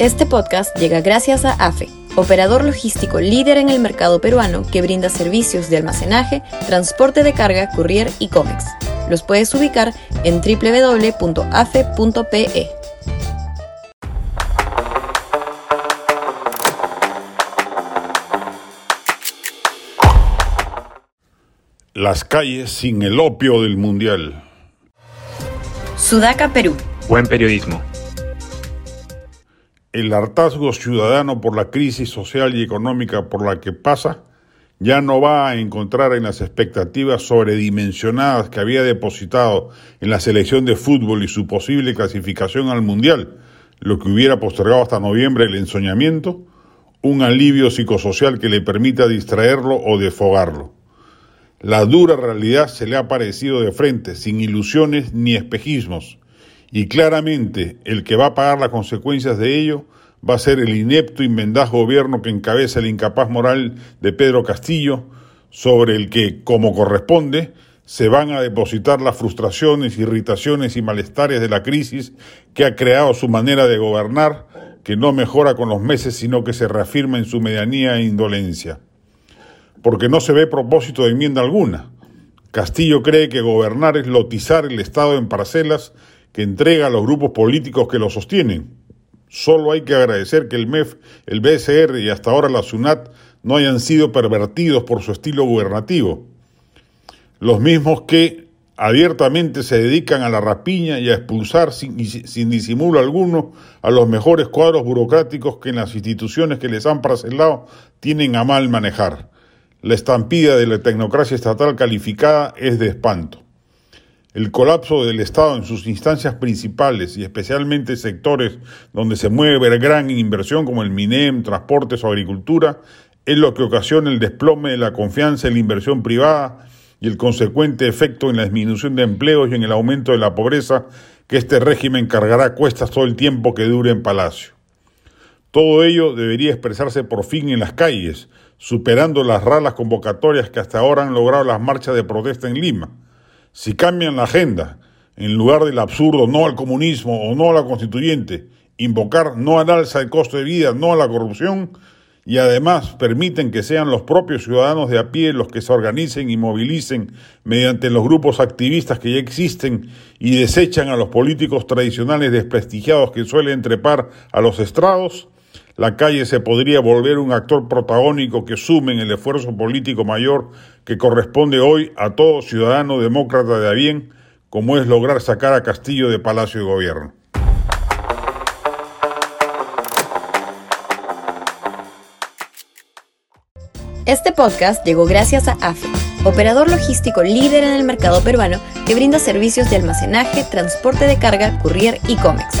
Este podcast llega gracias a AFE, operador logístico líder en el mercado peruano que brinda servicios de almacenaje, transporte de carga, courier y cómics. Los puedes ubicar en www.afe.pe. Las calles sin el opio del mundial. Sudaca, Perú. Buen periodismo. El hartazgo ciudadano por la crisis social y económica por la que pasa ya no va a encontrar en las expectativas sobredimensionadas que había depositado en la selección de fútbol y su posible clasificación al Mundial, lo que hubiera postergado hasta noviembre el ensoñamiento, un alivio psicosocial que le permita distraerlo o defogarlo. La dura realidad se le ha aparecido de frente, sin ilusiones ni espejismos, y claramente el que va a pagar las consecuencias de ello va a ser el inepto y mendaz gobierno que encabeza el incapaz moral de Pedro Castillo, sobre el que, como corresponde, se van a depositar las frustraciones, irritaciones y malestares de la crisis que ha creado su manera de gobernar, que no mejora con los meses, sino que se reafirma en su medianía e indolencia porque no se ve propósito de enmienda alguna. Castillo cree que gobernar es lotizar el Estado en parcelas que entrega a los grupos políticos que lo sostienen. Solo hay que agradecer que el MEF, el BSR y hasta ahora la SUNAT no hayan sido pervertidos por su estilo gubernativo. Los mismos que abiertamente se dedican a la rapiña y a expulsar sin, sin, disimulo alguno a los mejores cuadros burocráticos que en las instituciones que les han parcelado tienen a mal manejar. La estampida de la tecnocracia estatal calificada es de espanto. El colapso del Estado en sus instancias principales y especialmente sectores donde se mueve gran inversión como el MINEM, transportes o agricultura, es lo que ocasiona el desplome de la confianza en la inversión privada y el consecuente efecto en la disminución de empleos y en el aumento de la pobreza que este régimen cargará cuestas todo el tiempo que dure en Palacio. Todo ello debería expresarse por fin en las calles, superando las raras convocatorias que hasta ahora han logrado las marchas de protesta en Lima. Si cambian la agenda, en lugar del absurdo no al comunismo o no a la constituyente, invocar no al alza del costo de vida, no a la corrupción, y además permiten que sean los propios ciudadanos de a pie los que se organicen y movilicen mediante los grupos activistas que ya existen y desechan a los políticos tradicionales desprestigiados que suelen trepar a los estrados, la calle se podría volver un actor protagónico que sume en el esfuerzo político mayor que corresponde hoy a todo ciudadano demócrata de a bien, como es lograr sacar a Castillo de Palacio de Gobierno. Este podcast llegó gracias a AFE, operador logístico líder en el mercado peruano que brinda servicios de almacenaje, transporte de carga, courier y cómics